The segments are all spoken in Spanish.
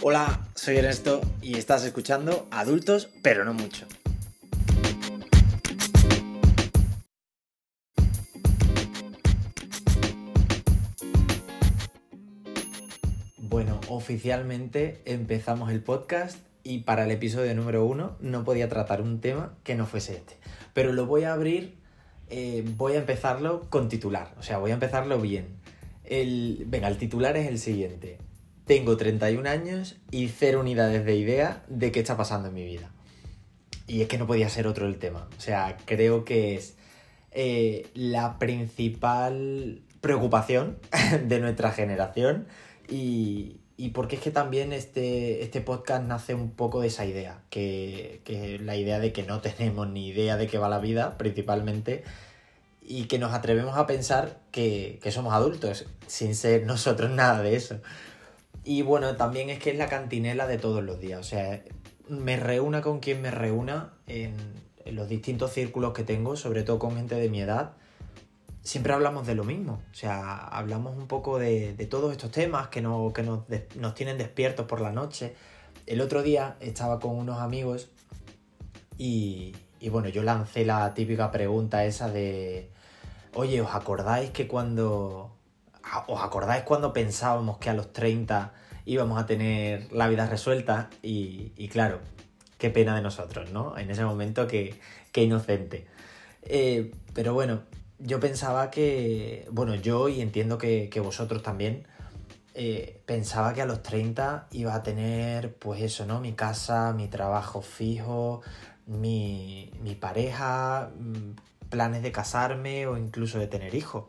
Hola, soy Ernesto y estás escuchando Adultos, pero no mucho. Bueno, oficialmente empezamos el podcast y para el episodio número uno no podía tratar un tema que no fuese este. Pero lo voy a abrir, eh, voy a empezarlo con titular, o sea, voy a empezarlo bien. El, venga, el titular es el siguiente. Tengo 31 años y cero unidades de idea de qué está pasando en mi vida. Y es que no podía ser otro el tema. O sea, creo que es eh, la principal preocupación de nuestra generación y, porque es que también este, este podcast nace un poco de esa idea, que, que la idea de que no tenemos ni idea de qué va la vida, principalmente, y que nos atrevemos a pensar que somos adultos, sin ser nosotros nada de eso. Y bueno, también es que es la cantinela de todos los días, o sea, me reúna con quien me reúna en, los distintos círculos que tengo, sobre todo con gente de mi edad, siempre hablamos de lo mismo. O sea, hablamos un poco de, todos estos temas que, no, que nos, nos, tienen despiertos por la noche. El otro día estaba con unos amigos y, y, bueno, yo lancé la típica pregunta esa de, oye, ¿os acordáis que cuando... ¿Os acordáis cuando pensábamos que a los 30 íbamos a tener la vida resuelta? Y, claro, qué pena de nosotros, ¿no? En ese momento, qué, qué inocente. Eh, pero bueno, yo pensaba que, bueno, yo y entiendo que, que vosotros también, eh, pensaba que a los 30 iba a tener, pues eso, ¿no? Mi casa, mi trabajo fijo, mi, mi pareja, mm, planes de casarme o incluso de tener hijos.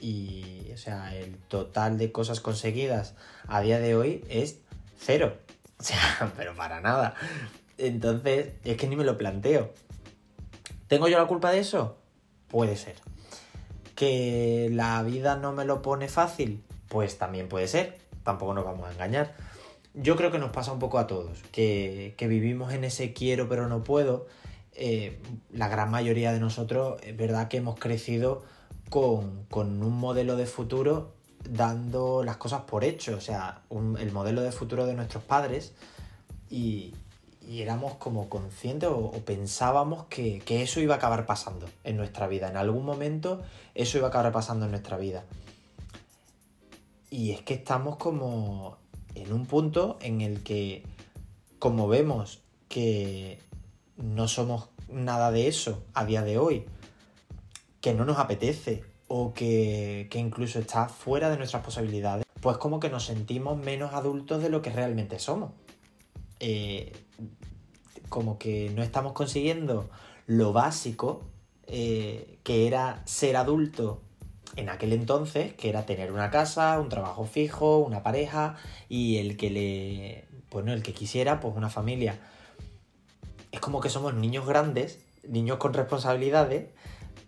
Y, o sea, el total de cosas conseguidas a día de hoy es cero. O sea, pero para nada. Entonces, es que ni me lo planteo. ¿Tengo yo la culpa de eso? Puede ser. ¿Que la vida no me lo pone fácil? Pues también puede ser. Tampoco nos vamos a engañar. Yo creo que nos pasa un poco a todos, que, que vivimos en ese quiero pero no puedo. Eh, la gran mayoría de nosotros es verdad que hemos crecido con, un modelo de futuro dando las cosas por hecho, o sea, el modelo de futuro de nuestros padres y, éramos como conscientes o, pensábamos que, eso iba a acabar pasando en nuestra vida. En algún momento eso iba a acabar pasando en nuestra vida. Y es que estamos como en un punto en el que, como vemos que no somos nada de eso a día de hoy, que no nos apetece o que, que incluso está fuera de nuestras posibilidades, pues como que nos sentimos menos adultos de lo que realmente somos. Eh, como que no estamos consiguiendo lo básico eh, que era ser adulto en aquel entonces, que era tener una casa, un trabajo fijo, una pareja y el que le, bueno, el que quisiera, pues una familia. Es como que somos niños grandes, niños con responsabilidades,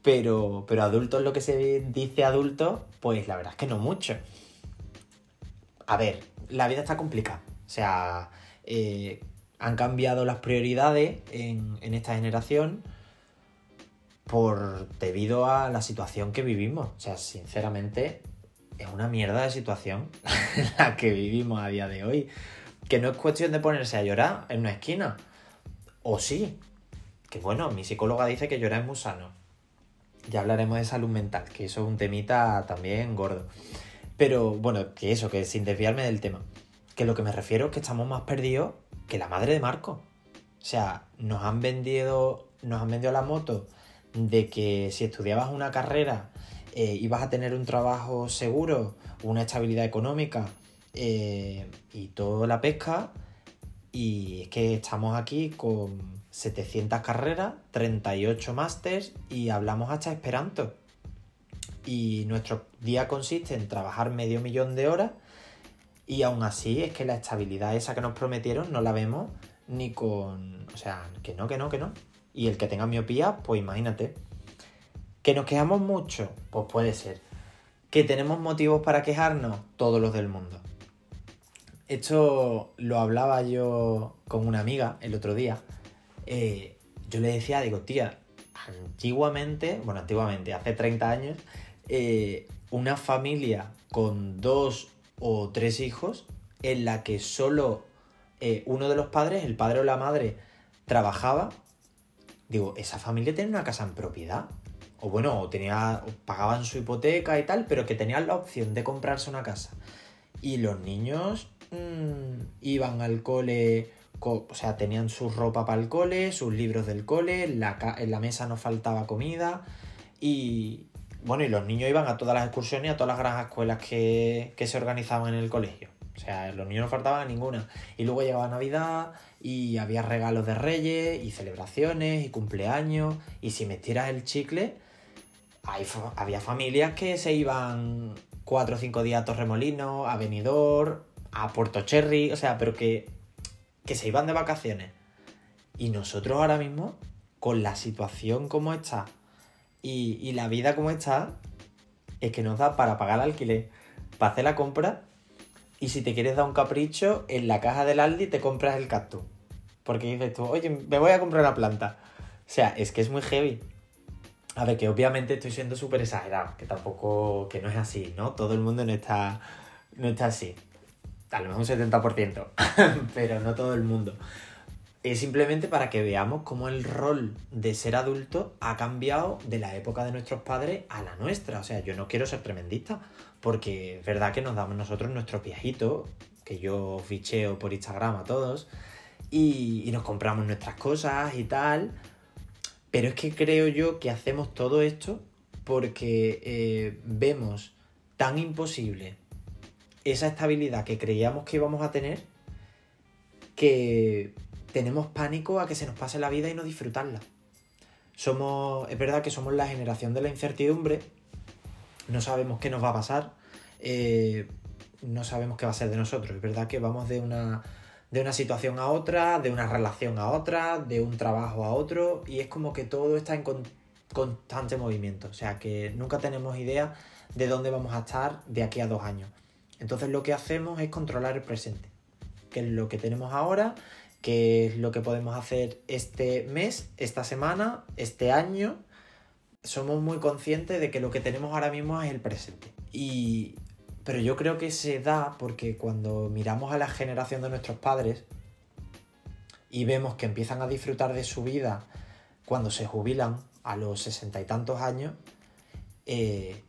pero, pero adultos, lo que se dice adulto, pues la verdad es que no mucho. A ver, la vida está complicada. O sea, eh, han cambiado las prioridades en, en, esta generación por debido a la situación que vivimos. O sea, sinceramente, es una mierda de situación la que vivimos a día de hoy. Que no es cuestión de ponerse a llorar en una esquina. O sí. Que bueno, mi psicóloga dice que llorar es muy sano. Ya hablaremos de salud mental, que eso es un temita también gordo. Pero bueno, que eso, que sin desviarme del tema. Que lo que me refiero es que estamos más perdidos que la madre de Marco. O sea, nos han vendido, nos han vendido la moto de que si estudiabas una carrera eh, ibas a tener un trabajo seguro, una estabilidad económica eh, y toda la pesca. Y es que estamos aquí con 700 carreras, 38 másters y hablamos hasta esperanto. Y nuestro día consiste en trabajar medio millón de horas y aún así es que la estabilidad esa que nos prometieron no la vemos ni con... O sea, que no, que no, que no. Y el que tenga miopía, pues imagínate. ¿Que nos quejamos mucho? Pues puede ser. ¿Que tenemos motivos para quejarnos? Todos los del mundo. Esto lo hablaba yo con una amiga el otro día. Eh, yo le decía, digo, tía, antiguamente, bueno, antiguamente, hace 30 años, eh, una familia con dos o tres hijos en la que solo eh, uno de los padres, el padre o la madre, trabajaba, digo, esa familia tiene una casa en propiedad. O bueno, tenía, pagaban su hipoteca y tal, pero que tenían la opción de comprarse una casa. Y los niños mm, iban al cole, o sea, tenían su ropa para el cole, sus libros del cole, la, en la mesa no faltaba comida. Y bueno, y los niños iban a todas las excursiones y a todas las grandes escuelas que, que se organizaban en el colegio. O sea, los niños no faltaban a ninguna. Y luego llegaba Navidad y había regalos de reyes y celebraciones y cumpleaños. Y si metieras el chicle, había familias que se iban cuatro o cinco días a Torremolinos, a Benidorm, a Puerto Cherry, o sea, pero que, que se iban de vacaciones. Y nosotros ahora mismo, con la situación como está y, la vida como está, es que nos da para pagar el alquiler, para hacer la compra y si te quieres dar un capricho, en la caja del Aldi te compras el cactus. Porque dices tú, oye, me voy a comprar una planta. O sea, es que es muy heavy. A ver, que obviamente estoy siendo súper exagerado, que tampoco, que no es así, ¿no? Todo el mundo no está, no está así. A lo mejor un 70%, pero no todo el mundo. Es simplemente para que veamos cómo el rol de ser adulto ha cambiado de la época de nuestros padres a la nuestra. O sea, yo no quiero ser tremendista, porque es verdad que nos damos nosotros nuestros viajitos, que yo ficheo por Instagram a todos, y, nos compramos nuestras cosas y tal. Pero es que creo yo que hacemos todo esto porque eh, vemos tan imposible esa estabilidad que creíamos que íbamos a tener que tenemos pánico a que se nos pase la vida y no disfrutarla. Somos, es verdad que somos la generación de la incertidumbre, no sabemos qué nos va a pasar, eh, no sabemos qué va a ser de nosotros. Es verdad que vamos de una, de una situación a otra, de una relación a otra, de un trabajo a otro, y es como que todo está en constante movimiento. O sea que nunca tenemos idea de dónde vamos a estar de aquí a dos años. Entonces lo que hacemos es controlar el presente, que es lo que tenemos ahora qué es lo que podemos hacer este mes, esta semana, este año. Somos muy conscientes de que lo que tenemos ahora mismo es el presente. Y, pero yo creo que se da porque cuando miramos a la generación de nuestros padres y vemos que empiezan a disfrutar de su vida cuando se jubilan a los sesenta y tantos años, eh,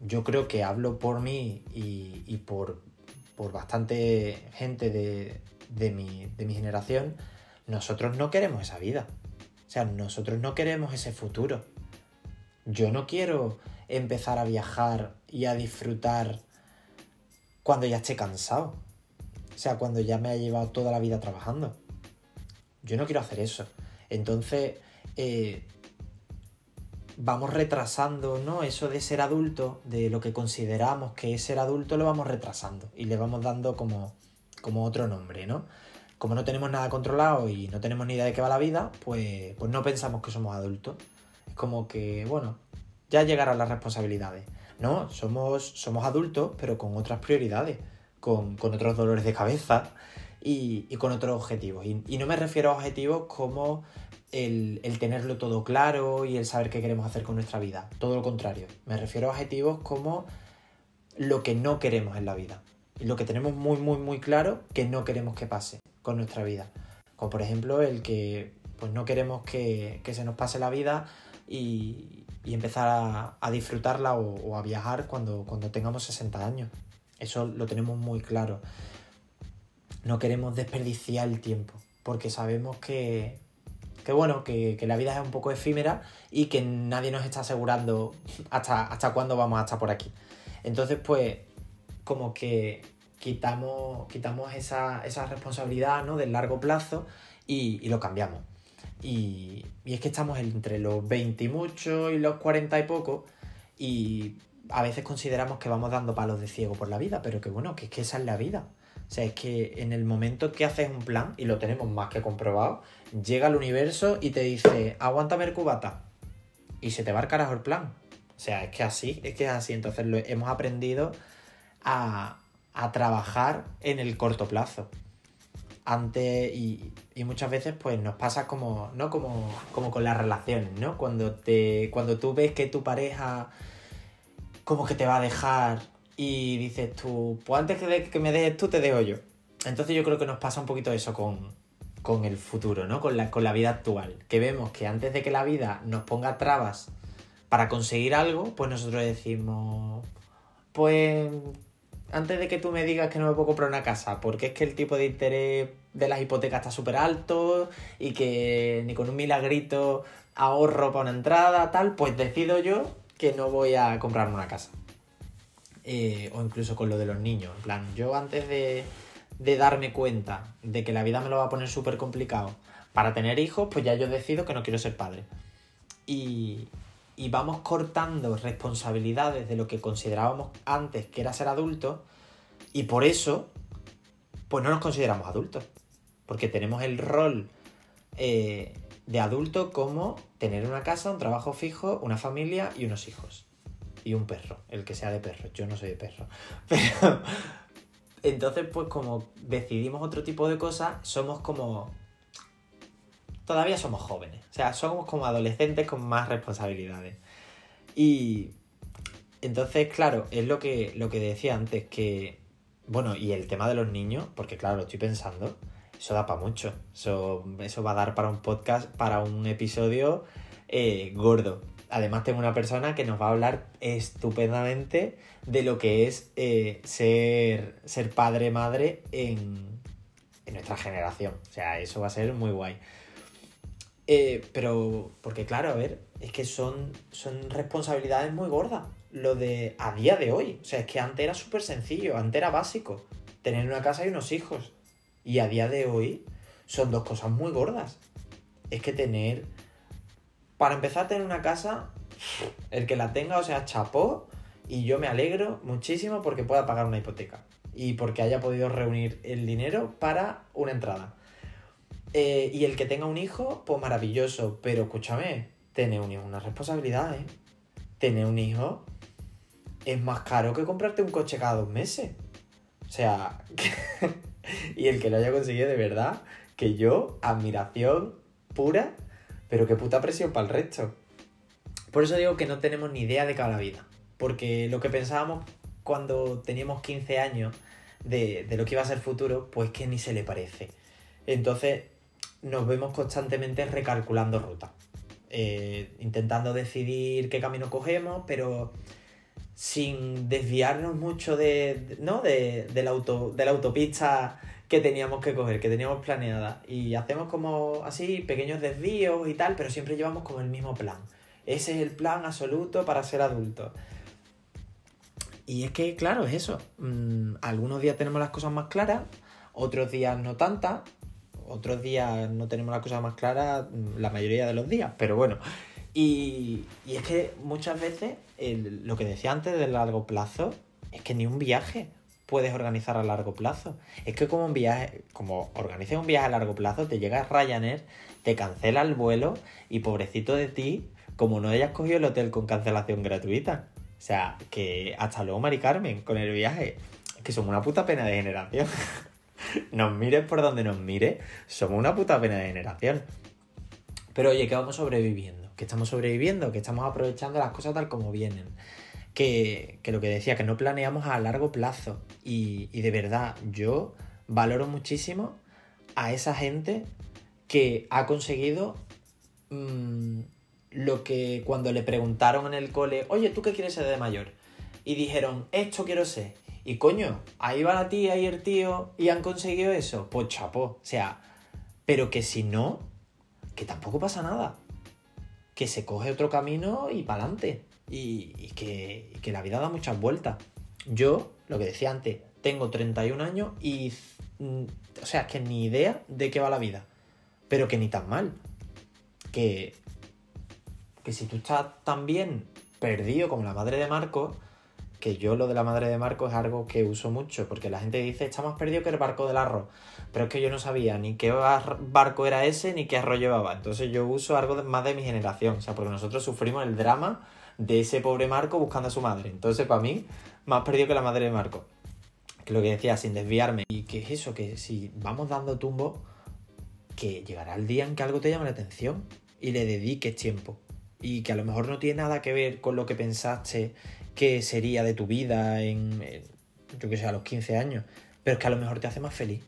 yo creo que hablo por mí y, por, por bastante gente de, de mi, generación, nosotros no queremos esa vida. O sea, nosotros no queremos ese futuro. Yo no quiero empezar a viajar y a disfrutar cuando ya esté cansado. O sea, cuando ya me ha llevado toda la vida trabajando. Yo no quiero hacer eso. Entonces, eh, vamos retrasando, ¿no? Eso de ser adulto, de lo que consideramos que es ser adulto, lo vamos retrasando y le vamos dando como como otro nombre, ¿no? Como no tenemos nada controlado y no tenemos ni idea de qué va la vida, pues, pues no pensamos que somos adultos. Es como que, bueno, ya llegarán las responsabilidades. No, somos, somos adultos, pero con otras prioridades, con, otros dolores de cabeza y, con otros objetivos. Y, no me refiero a objetivos como el, tenerlo todo claro y el saber qué queremos hacer con nuestra vida. Todo lo contrario. Me refiero a objetivos como lo que no queremos en la vida lo que tenemos muy, muy, muy claro que no queremos que pase con nuestra vida. Como por ejemplo el que pues no queremos que, se nos pase la vida y, empezar a, disfrutarla o, a viajar cuando, cuando tengamos 60 años. Eso lo tenemos muy claro. No queremos desperdiciar el tiempo porque sabemos que, que bueno, que, que, la vida es un poco efímera y que nadie nos está asegurando hasta, hasta cuándo vamos a estar por aquí. Entonces, pues, como que quitamos, quitamos esa, responsabilidad ¿no? del largo plazo y, lo cambiamos. Y, es que estamos entre los 20 y mucho y los 40 y poco y a veces consideramos que vamos dando palos de ciego por la vida, pero que bueno, que es que esa es la vida. O sea, es que en el momento que haces un plan, y lo tenemos más que comprobado, llega el universo y te dice, aguántame el cubata. Y se te va al carajo el plan. O sea, es que así, es que es así. Entonces lo hemos aprendido a, trabajar en el corto plazo. Antes, y, muchas veces pues nos pasa como, ¿no? Como, como con las relaciones, ¿no? Cuando, te, cuando tú ves que tu pareja como que te va a dejar y dices tú, pues antes que, que me dejes tú, te dejo yo. Entonces yo creo que nos pasa un poquito eso con, con el futuro, ¿no? Con la, con la vida actual. Que vemos que antes de que la vida nos ponga trabas para conseguir algo, pues nosotros decimos, pues antes de que tú me digas que no me puedo comprar una casa, porque es que el tipo de interés de las hipotecas está súper alto y que ni con un milagrito ahorro para una entrada, tal, pues decido yo que no voy a comprarme una casa. Eh, o incluso con lo de los niños. En plan, yo antes de, de darme cuenta de que la vida me lo va a poner súper complicado para tener hijos, pues ya yo decido que no quiero ser padre. Y, y vamos cortando responsabilidades de lo que considerábamos antes que era ser adultos y por eso pues no nos consideramos adultos porque tenemos el rol eh, de adulto como tener una casa, un trabajo fijo, una familia y unos hijos y un perro, el que sea de perro, yo no soy de perro, pero entonces pues como decidimos otro tipo de cosas, somos como todavía somos jóvenes. O sea, somos como adolescentes con más responsabilidades. Y entonces, claro, es lo que, lo que decía antes, que, bueno, y el tema de los niños, porque claro, lo estoy pensando, eso da para mucho. Eso, eso va a dar para un podcast, para un episodio eh, gordo. Además tengo una persona que nos va a hablar estupendamente de lo que es eh, ser, ser padre, madre en, en nuestra generación. O sea, eso va a ser muy guay. Eh, pero, porque claro, a ver, es que son, son responsabilidades muy gordas. Lo de a día de hoy. O sea, es que antes era súper sencillo, antes era básico. Tener una casa y unos hijos. Y a día de hoy son dos cosas muy gordas. Es que tener... Para empezar a tener una casa, el que la tenga, o sea, chapó. Y yo me alegro muchísimo porque pueda pagar una hipoteca. Y porque haya podido reunir el dinero para una entrada. Eh, y el que tenga un hijo, pues maravilloso. Pero escúchame, tener un hijo es una responsabilidad, ¿eh? Tener un hijo es más caro que comprarte un coche cada dos meses. O sea, y el que lo haya conseguido de verdad, que yo, admiración pura, pero qué puta presión para el resto. Por eso digo que no tenemos ni idea de cada vida. Porque lo que pensábamos cuando teníamos 15 años de, de lo que iba a ser futuro, pues que ni se le parece. Entonces, nos vemos constantemente recalculando ruta. Eh, intentando decidir qué camino cogemos, pero sin desviarnos mucho de, ¿no? de, la, auto, de la autopista que teníamos que coger, que teníamos planeada. Y hacemos como así pequeños desvíos y tal, pero siempre llevamos como el mismo plan. Ese es el plan absoluto para ser adulto. Y es que, claro, es eso. Mm, algunos días tenemos las cosas más claras, otros días no tantas, otros días no tenemos la cosa más clara mm, la mayoría de los días, pero bueno. Y, es que muchas veces lo que decía antes del largo plazo es que ni un viaje puedes organizar a largo plazo. Es que como un viaje, como organices un viaje a largo plazo, te llega Ryanair, te cancela el vuelo y pobrecito de ti, como no hayas cogido el hotel con cancelación gratuita. O sea, que hasta luego, Mari Carmen, con el viaje. Que somos una puta pena de generación. nos mires por donde nos mire, somos una puta pena de generación. Pero oye, que vamos sobreviviendo, que estamos sobreviviendo, que estamos aprovechando las cosas tal como vienen. Que, lo que decía, que no planeamos a largo plazo. Y, de verdad, yo valoro muchísimo a esa gente que ha conseguido mm, lo que cuando le preguntaron en el cole, oye, ¿tú qué quieres ser de mayor? Y dijeron, esto quiero ser. Y coño, ahí va la tía y el tío y han conseguido eso. Pues chapó. O sea, pero que si no, que tampoco pasa nada. Que se coge otro camino y para adelante. Y, que, que la vida da muchas vueltas. Yo, lo que decía antes, tengo 31 años y. Mm, o sea, que ni idea de qué va la vida. Pero que ni tan mal. Que. Que si tú estás tan bien perdido como la madre de Marco, que yo lo de la madre de Marco es algo que uso mucho, porque la gente dice, está más perdido que el barco del arroz, pero es que yo no sabía ni qué barco era ese, ni qué arroz llevaba, entonces yo uso algo más de mi generación, o sea, porque nosotros sufrimos el drama de ese pobre Marco buscando a su madre, entonces para mí, más perdido que la madre de Marco, que lo que decía, sin desviarme, y que es eso, que si vamos dando tumbo, que llegará el día en que algo te llame la atención y le dediques tiempo, y que a lo mejor no tiene nada que ver con lo que pensaste qué sería de tu vida en, yo que sé, a los 15 años, pero es que a lo mejor te hace más feliz.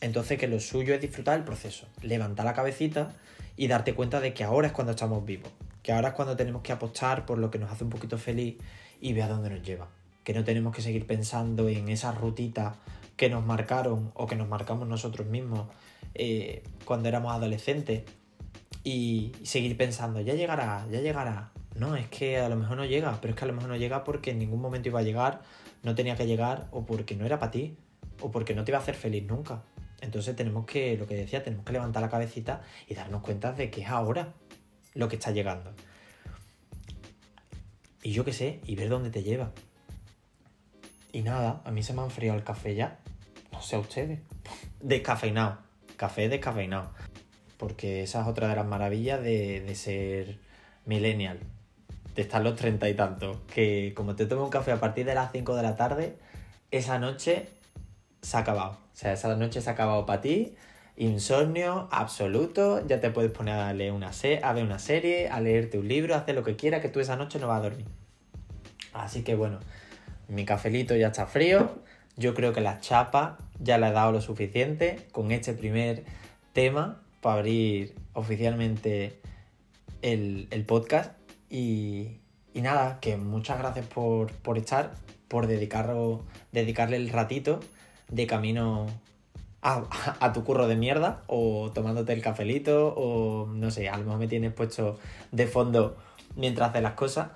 Entonces que lo suyo es disfrutar el proceso, levantar la cabecita y darte cuenta de que ahora es cuando estamos vivos, que ahora es cuando tenemos que apostar por lo que nos hace un poquito feliz y ver a dónde nos lleva. Que no tenemos que seguir pensando en esas rutitas que nos marcaron o que nos marcamos nosotros mismos eh, cuando éramos adolescentes y seguir pensando, ya llegará, ya llegará. No, es que a lo mejor no llega, pero es que a lo mejor no llega porque en ningún momento iba a llegar, no tenía que llegar o porque no era para ti o porque no te iba a hacer feliz nunca. Entonces tenemos que, lo que decía, tenemos que levantar la cabecita y darnos cuenta de que es ahora lo que está llegando. Y yo qué sé, y ver dónde te lleva. Y nada, a mí se me ha enfriado el café ya. No sé a ustedes. Descafeinado. Café descafeinado. Porque esa es otra de las maravillas de, de ser millennial. De estar los treinta y tantos. Que como te tomes un café a partir de las 5 de la tarde, esa noche se ha acabado. O sea, esa noche se ha acabado para ti. Insomnio absoluto. Ya te puedes poner a leer una a ver una serie, a leerte un libro, a hacer lo que quieras, que tú esa noche no vas a dormir. Así que bueno, mi cafelito ya está frío. Yo creo que la chapa ya le he dado lo suficiente con este primer tema para abrir oficialmente el, podcast. Y, nada, que muchas gracias por, por estar, por dedicarle el ratito de camino a, tu curro de mierda o tomándote el cafelito o no sé, a lo mejor me tienes puesto de fondo mientras haces las cosas,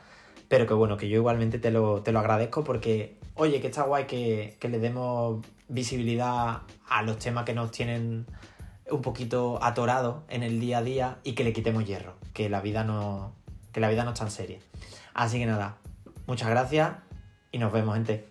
pero que bueno, que yo igualmente te lo, te lo agradezco porque, oye, que está guay que, que le demos visibilidad a los temas que nos tienen un poquito atorados en el día a día y que le quitemos hierro, que la vida no, que la vida no es tan seria. Así que nada, muchas gracias y nos vemos, gente.